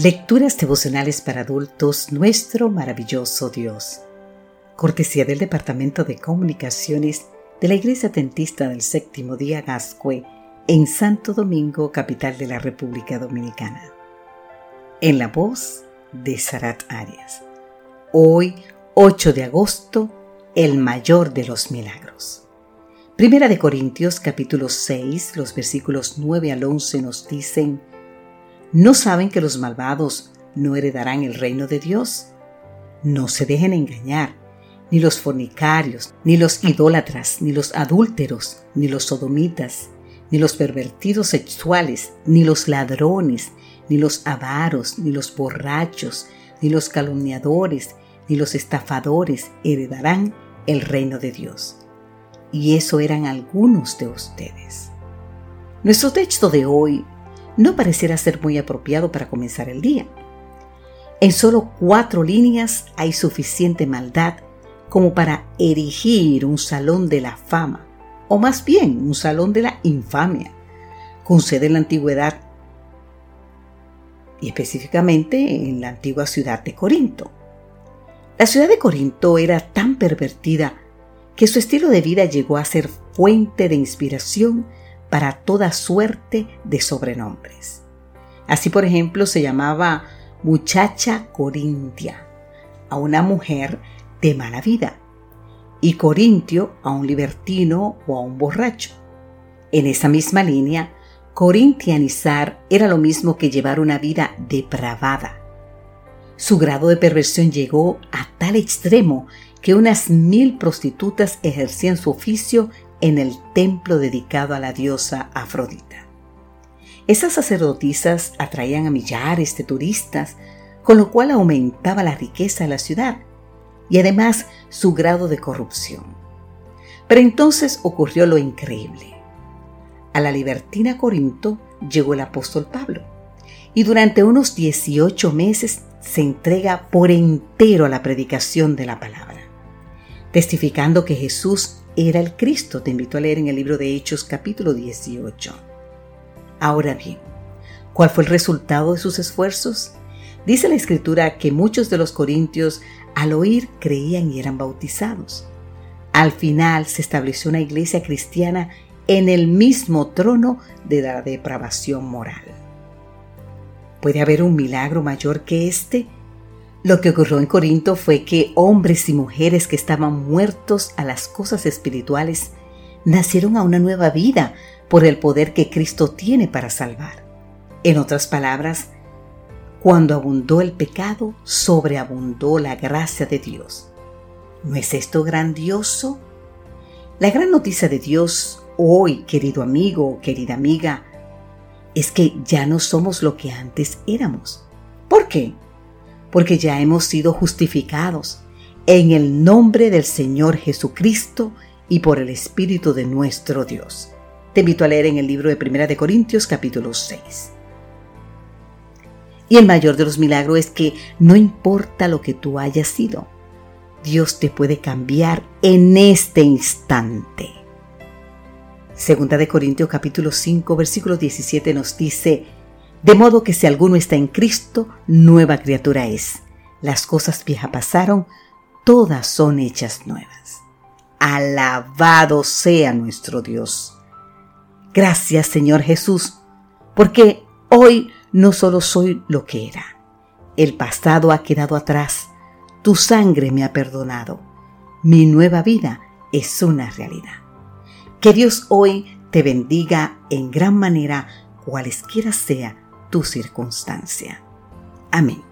Lecturas devocionales para adultos, nuestro maravilloso Dios. Cortesía del Departamento de Comunicaciones de la Iglesia Tentista del Séptimo Día Gascue en Santo Domingo, capital de la República Dominicana. En la voz de Sarat Arias. Hoy, 8 de agosto, el mayor de los milagros. Primera de Corintios capítulo 6, los versículos 9 al 11 nos dicen, ¿No saben que los malvados no heredarán el reino de Dios? No se dejen engañar, ni los fornicarios, ni los idólatras, ni los adúlteros, ni los sodomitas, ni los pervertidos sexuales, ni los ladrones, ni los avaros, ni los borrachos, ni los calumniadores, ni los estafadores heredarán el reino de Dios. Y eso eran algunos de ustedes. Nuestro texto de hoy no pareciera ser muy apropiado para comenzar el día. En solo cuatro líneas hay suficiente maldad como para erigir un salón de la fama, o más bien un salón de la infamia, con sede en la antigüedad y específicamente en la antigua ciudad de Corinto. La ciudad de Corinto era tan pervertida que su estilo de vida llegó a ser fuente de inspiración para toda suerte de sobrenombres. Así, por ejemplo, se llamaba muchacha corintia a una mujer de mala vida y corintio a un libertino o a un borracho. En esa misma línea, corintianizar era lo mismo que llevar una vida depravada. Su grado de perversión llegó a tal extremo que unas mil prostitutas ejercían su oficio en el templo dedicado a la diosa Afrodita. Esas sacerdotisas atraían a millares de turistas, con lo cual aumentaba la riqueza de la ciudad y además su grado de corrupción. Pero entonces ocurrió lo increíble. A la libertina Corinto llegó el apóstol Pablo y durante unos 18 meses se entrega por entero a la predicación de la palabra, testificando que Jesús era el Cristo. Te invito a leer en el libro de Hechos capítulo 18. Ahora bien, ¿cuál fue el resultado de sus esfuerzos? Dice la escritura que muchos de los corintios al oír creían y eran bautizados. Al final se estableció una iglesia cristiana en el mismo trono de la depravación moral. ¿Puede haber un milagro mayor que este? Lo que ocurrió en Corinto fue que hombres y mujeres que estaban muertos a las cosas espirituales nacieron a una nueva vida por el poder que Cristo tiene para salvar. En otras palabras, cuando abundó el pecado, sobreabundó la gracia de Dios. ¿No es esto grandioso? La gran noticia de Dios hoy, querido amigo querida amiga, es que ya no somos lo que antes éramos. ¿Por qué? Porque ya hemos sido justificados en el nombre del Señor Jesucristo y por el Espíritu de nuestro Dios. Te invito a leer en el libro de Primera de Corintios capítulo 6. Y el mayor de los milagros es que no importa lo que tú hayas sido, Dios te puede cambiar en este instante. Segunda de Corintios capítulo 5 versículo 17 nos dice, de modo que si alguno está en Cristo, nueva criatura es. Las cosas viejas pasaron, todas son hechas nuevas. Alabado sea nuestro Dios. Gracias Señor Jesús, porque hoy no solo soy lo que era. El pasado ha quedado atrás. Tu sangre me ha perdonado. Mi nueva vida es una realidad. Que Dios hoy te bendiga en gran manera, cualesquiera sea tu circunstancia. Amén.